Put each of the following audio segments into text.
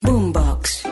Boombox.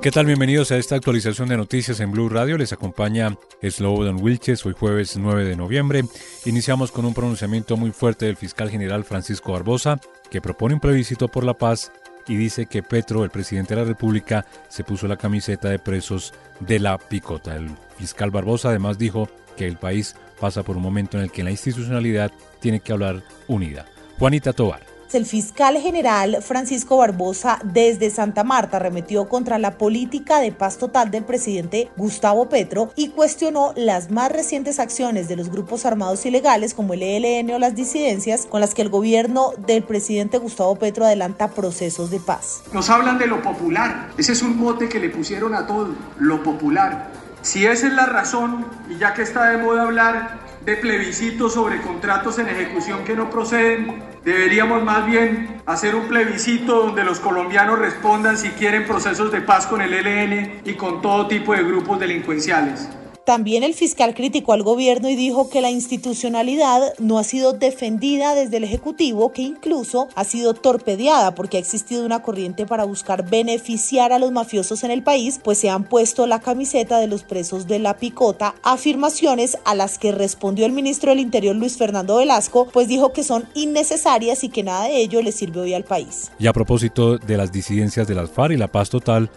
¿Qué tal? Bienvenidos a esta actualización de noticias en Blue Radio. Les acompaña Slobodan Wilches, hoy jueves 9 de noviembre. Iniciamos con un pronunciamiento muy fuerte del fiscal general Francisco Barbosa, que propone un plebiscito por la paz y dice que Petro, el presidente de la República, se puso la camiseta de presos de la picota. El fiscal Barbosa además dijo que el país pasa por un momento en el que la institucionalidad tiene que hablar unida. Juanita Tobar. El fiscal general Francisco Barbosa desde Santa Marta remetió contra la política de paz total del presidente Gustavo Petro y cuestionó las más recientes acciones de los grupos armados ilegales como el ELN o las disidencias con las que el gobierno del presidente Gustavo Petro adelanta procesos de paz. Nos hablan de lo popular, ese es un mote que le pusieron a todo, lo popular. Si esa es la razón, y ya que está de moda hablar de plebiscitos sobre contratos en ejecución que no proceden, deberíamos más bien hacer un plebiscito donde los colombianos respondan si quieren procesos de paz con el ELN y con todo tipo de grupos delincuenciales. También el fiscal criticó al gobierno y dijo que la institucionalidad no ha sido defendida desde el Ejecutivo, que incluso ha sido torpedeada porque ha existido una corriente para buscar beneficiar a los mafiosos en el país, pues se han puesto la camiseta de los presos de la picota, afirmaciones a las que respondió el ministro del Interior Luis Fernando Velasco, pues dijo que son innecesarias y que nada de ello le sirve hoy al país. Y a propósito de las disidencias de las y la paz total,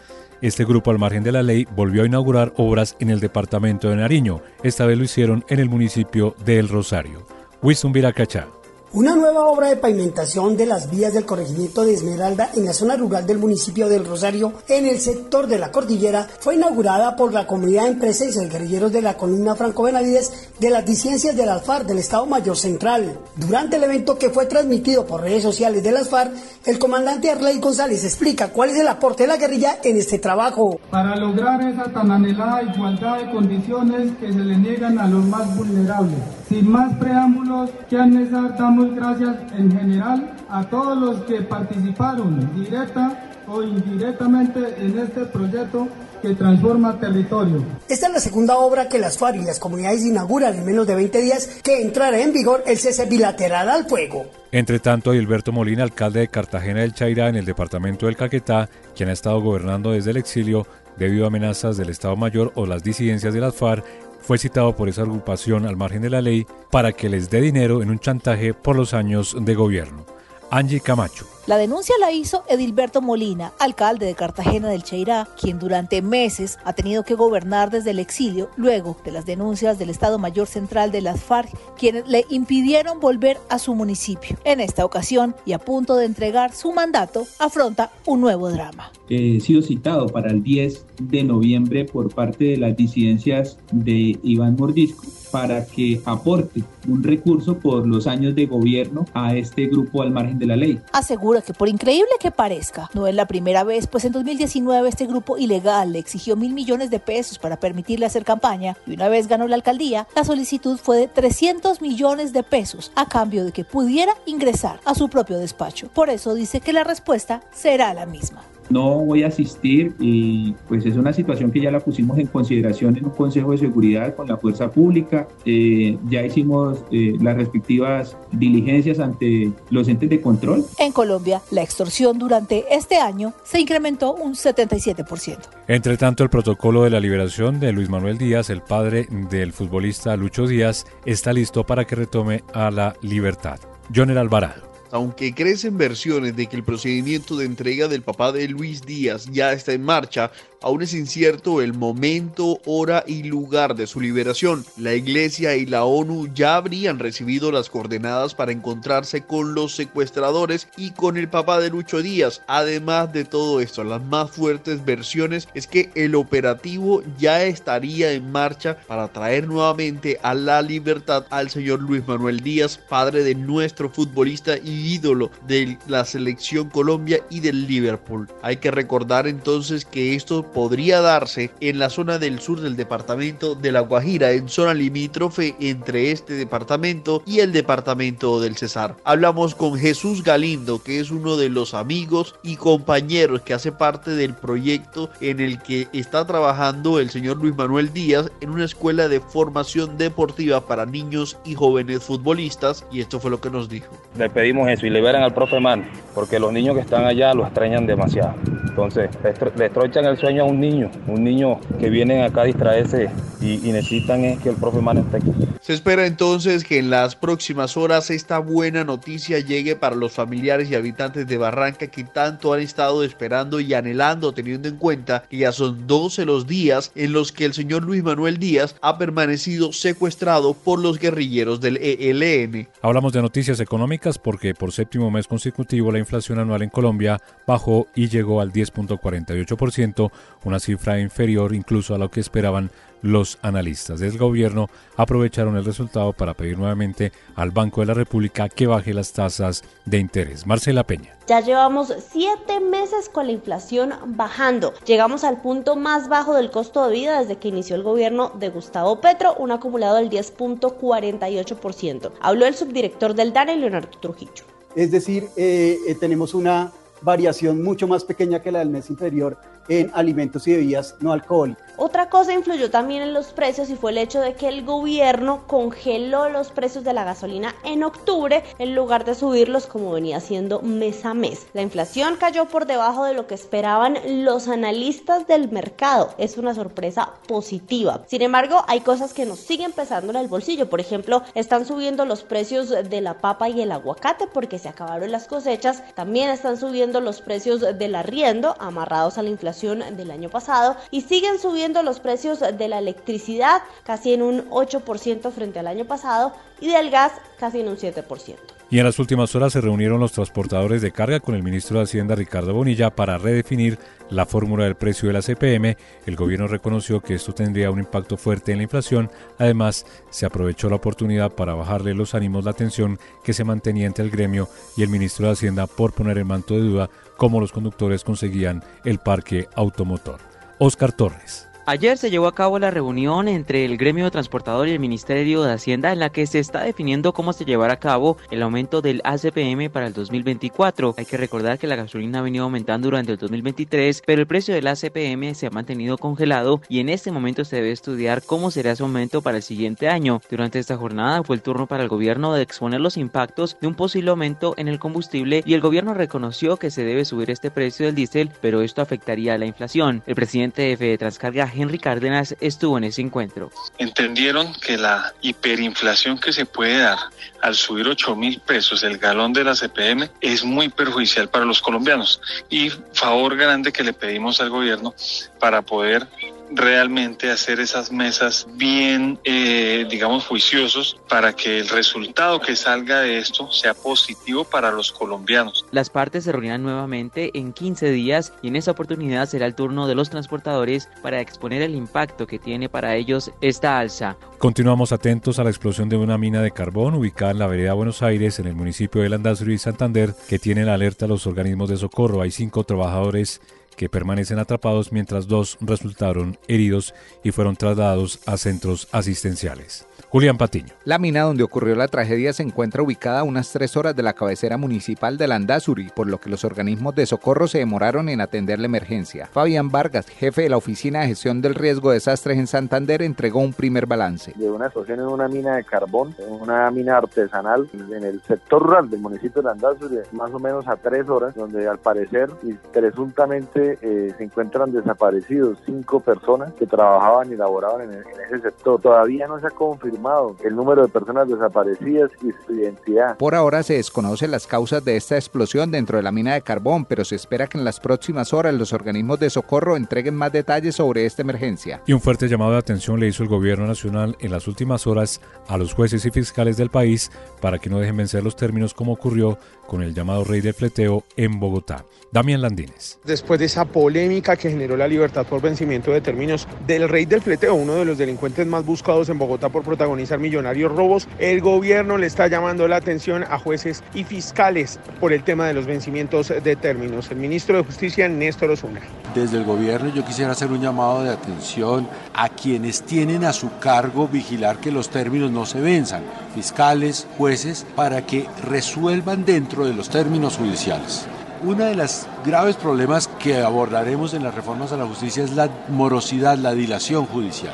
este grupo, al margen de la ley, volvió a inaugurar obras en el departamento de Nariño. Esta vez lo hicieron en el municipio de El Rosario. Winston Viracachá. Una nueva obra de pavimentación de las vías del corregimiento de Esmeralda en la zona rural del municipio del Rosario, en el sector de la cordillera, fue inaugurada por la comunidad de empresas y guerrilleros de la columna Franco Benavides de las disidencias del ALFAR del Estado Mayor Central. Durante el evento que fue transmitido por redes sociales del ALFAR, el comandante Arley González explica cuál es el aporte de la guerrilla en este trabajo. Para lograr esa tan anhelada igualdad de condiciones que se le niegan a los más vulnerables. Sin más preámbulos, que damos gracias en general a todos los que participaron directa o indirectamente en este proyecto que transforma territorio. Esta es la segunda obra que las FARC y las comunidades inauguran en menos de 20 días que entrará en vigor el cese bilateral al fuego. Entre tanto, Gilberto Molina, alcalde de Cartagena del Chairá en el departamento del Caquetá, quien ha estado gobernando desde el exilio debido a amenazas del Estado Mayor o las disidencias de las FARC, fue citado por esa agrupación al margen de la ley para que les dé dinero en un chantaje por los años de gobierno. Angie Camacho. La denuncia la hizo Edilberto Molina, alcalde de Cartagena del Cheirá, quien durante meses ha tenido que gobernar desde el exilio luego de las denuncias del Estado Mayor Central de las FARC, quienes le impidieron volver a su municipio. En esta ocasión, y a punto de entregar su mandato, afronta un nuevo drama. He sido citado para el 10 de noviembre por parte de las disidencias de Iván Mordisco para que aporte un recurso por los años de gobierno a este grupo al margen de la ley. Asegura que por increíble que parezca, no es la primera vez, pues en 2019 este grupo ilegal le exigió mil millones de pesos para permitirle hacer campaña y una vez ganó la alcaldía, la solicitud fue de 300 millones de pesos a cambio de que pudiera ingresar a su propio despacho. Por eso dice que la respuesta será la misma no voy a asistir y pues es una situación que ya la pusimos en consideración en un Consejo de Seguridad con la Fuerza Pública. Eh, ya hicimos eh, las respectivas diligencias ante los entes de control. En Colombia, la extorsión durante este año se incrementó un 77%. Entre tanto, el protocolo de la liberación de Luis Manuel Díaz, el padre del futbolista Lucho Díaz, está listo para que retome a la libertad. Joner Alvarado. Aunque crecen versiones de que el procedimiento de entrega del papá de Luis Díaz ya está en marcha, aún es incierto el momento, hora y lugar de su liberación. La Iglesia y la ONU ya habrían recibido las coordenadas para encontrarse con los secuestradores y con el papá de Lucho Díaz. Además de todo esto, las más fuertes versiones es que el operativo ya estaría en marcha para traer nuevamente a la libertad al señor Luis Manuel Díaz, padre de nuestro futbolista y ídolo de la selección Colombia y del Liverpool. Hay que recordar entonces que esto podría darse en la zona del sur del departamento de La Guajira, en zona limítrofe entre este departamento y el departamento del Cesar. Hablamos con Jesús Galindo, que es uno de los amigos y compañeros que hace parte del proyecto en el que está trabajando el señor Luis Manuel Díaz en una escuela de formación deportiva para niños y jóvenes futbolistas y esto fue lo que nos dijo. Le pedimos eso y liberan al profe Man, porque los niños que están allá lo extrañan demasiado. Entonces, le estrochan el sueño a un niño, un niño que viene acá a distraerse y, necesitan es que el profe Man esté aquí. Se espera entonces que en las próximas horas esta buena noticia llegue para los familiares y habitantes de Barranca que tanto han estado esperando y anhelando, teniendo en cuenta que ya son 12 los días en los que el señor Luis Manuel Díaz ha permanecido secuestrado por los guerrilleros del ELN. Hablamos de noticias económicas porque por séptimo mes consecutivo la inflación anual en Colombia bajó y llegó al 10.48%, una cifra inferior incluso a lo que esperaban los analistas del gobierno aprovecharon el resultado para pedir nuevamente al Banco de la República que baje las tasas de interés. Marcela Peña. Ya llevamos siete meses con la inflación bajando. Llegamos al punto más bajo del costo de vida desde que inició el gobierno de Gustavo Petro, un acumulado del 10.48%. Habló el subdirector del DANE, Leonardo Trujillo. Es decir, eh, eh, tenemos una variación mucho más pequeña que la del mes inferior en alimentos y bebidas no alcohólicas. Otra cosa influyó también en los precios y fue el hecho de que el gobierno congeló los precios de la gasolina en octubre en lugar de subirlos como venía haciendo mes a mes. La inflación cayó por debajo de lo que esperaban los analistas del mercado. Es una sorpresa positiva. Sin embargo, hay cosas que nos siguen pesando en el bolsillo. Por ejemplo, están subiendo los precios de la papa y el aguacate porque se acabaron las cosechas. También están subiendo los precios del arriendo amarrados a la inflación del año pasado y siguen subiendo los precios de la electricidad casi en un 8% frente al año pasado y del gas casi en un 7%. Y en las últimas horas se reunieron los transportadores de carga con el ministro de Hacienda Ricardo Bonilla para redefinir la fórmula del precio de la CPM. El gobierno reconoció que esto tendría un impacto fuerte en la inflación. Además, se aprovechó la oportunidad para bajarle los ánimos la tensión que se mantenía entre el gremio y el ministro de Hacienda por poner en manto de duda cómo los conductores conseguían el parque automotor. Oscar Torres. Ayer se llevó a cabo la reunión entre el gremio transportador y el Ministerio de Hacienda en la que se está definiendo cómo se llevará a cabo el aumento del ACPM para el 2024. Hay que recordar que la gasolina ha venido aumentando durante el 2023, pero el precio del ACPM se ha mantenido congelado y en este momento se debe estudiar cómo será ese aumento para el siguiente año. Durante esta jornada fue el turno para el gobierno de exponer los impactos de un posible aumento en el combustible y el gobierno reconoció que se debe subir este precio del diésel, pero esto afectaría a la inflación. El presidente de Transcarga Henry Cárdenas estuvo en ese encuentro. Entendieron que la hiperinflación que se puede dar al subir 8 mil pesos el galón de la CPM es muy perjudicial para los colombianos y favor grande que le pedimos al gobierno para poder realmente hacer esas mesas bien, eh, digamos, juiciosos para que el resultado que salga de esto sea positivo para los colombianos. Las partes se reunirán nuevamente en 15 días y en esa oportunidad será el turno de los transportadores para exponer el impacto que tiene para ellos esta alza. Continuamos atentos a la explosión de una mina de carbón ubicada en la vereda Buenos Aires, en el municipio de Landazuri y Santander, que tiene la alerta a los organismos de socorro. Hay cinco trabajadores que permanecen atrapados mientras dos resultaron heridos y fueron trasladados a centros asistenciales. Julián Patiño. La mina donde ocurrió la tragedia se encuentra ubicada a unas tres horas de la cabecera municipal de Landazuri, por lo que los organismos de socorro se demoraron en atender la emergencia. Fabián Vargas, jefe de la Oficina de Gestión del Riesgo de Desastres en Santander, entregó un primer balance. De una explosión en una mina de carbón, en una mina artesanal en el sector rural del municipio de Landazuri, más o menos a tres horas, donde al parecer y presuntamente eh, se encuentran desaparecidos cinco personas que trabajaban y laboraban en, en ese sector. Todavía no se ha confirmado el número de personas desaparecidas y su identidad. Por ahora se desconocen las causas de esta explosión dentro de la mina de carbón, pero se espera que en las próximas horas los organismos de socorro entreguen más detalles sobre esta emergencia. Y un fuerte llamado de atención le hizo el gobierno nacional en las últimas horas a los jueces y fiscales del país para que no dejen vencer los términos como ocurrió con el llamado rey del fleteo en Bogotá. Damián Landines. Después de esa polémica que generó la libertad por vencimiento de términos del rey del fleteo, uno de los delincuentes más buscados en Bogotá por protagonizar millonarios robos, el gobierno le está llamando la atención a jueces y fiscales por el tema de los vencimientos de términos. El ministro de Justicia, Néstor Osuna. Desde el gobierno yo quisiera hacer un llamado de atención a quienes tienen a su cargo vigilar que los términos no se venzan, fiscales, jueces, para que resuelvan dentro de los términos judiciales. Uno de los graves problemas que abordaremos en las reformas a la justicia es la morosidad, la dilación judicial.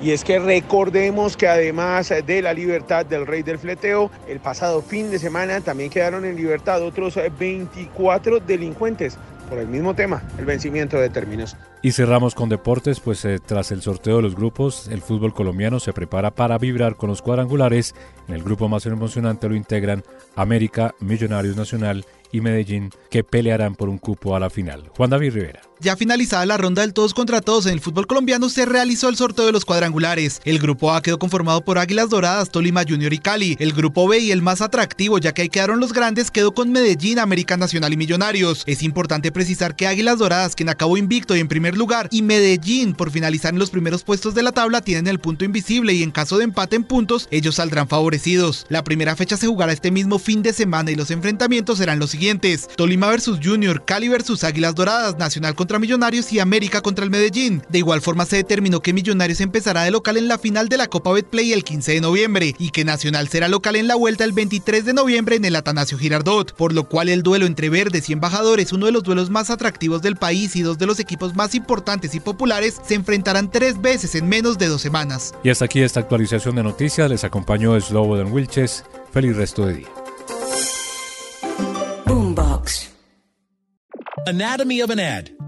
Y es que recordemos que además de la libertad del rey del fleteo, el pasado fin de semana también quedaron en libertad otros 24 delincuentes por el mismo tema, el vencimiento de términos. Y cerramos con deportes, pues eh, tras el sorteo de los grupos, el fútbol colombiano se prepara para vibrar con los cuadrangulares. En el grupo más emocionante lo integran América, Millonarios Nacional y Medellín, que pelearán por un cupo a la final. Juan David Rivera. Ya finalizada la ronda del todos contra todos en el fútbol colombiano, se realizó el sorteo de los cuadrangulares. El grupo A quedó conformado por Águilas Doradas, Tolima Junior y Cali. El grupo B y el más atractivo, ya que ahí quedaron los grandes, quedó con Medellín, América Nacional y Millonarios. Es importante precisar que Águilas Doradas, quien acabó invicto y en primer lugar, y Medellín, por finalizar en los primeros puestos de la tabla, tienen el punto invisible y en caso de empate en puntos, ellos saldrán favorecidos. La primera fecha se jugará este mismo fin de semana y los enfrentamientos serán los siguientes: Tolima versus Junior, Cali versus Águilas Doradas, Nacional contra Millonarios y América contra el Medellín. De igual forma se determinó que Millonarios empezará de local en la final de la Copa Betplay el 15 de noviembre y que Nacional será local en la vuelta el 23 de noviembre en el Atanasio Girardot, por lo cual el duelo entre Verdes y Embajadores, uno de los duelos más atractivos del país y dos de los equipos más importantes y populares, se enfrentarán tres veces en menos de dos semanas. Y hasta aquí esta actualización de noticias. Les acompañó Slobodan Wilches. Feliz resto de día. Boombox. Anatomy of an ad.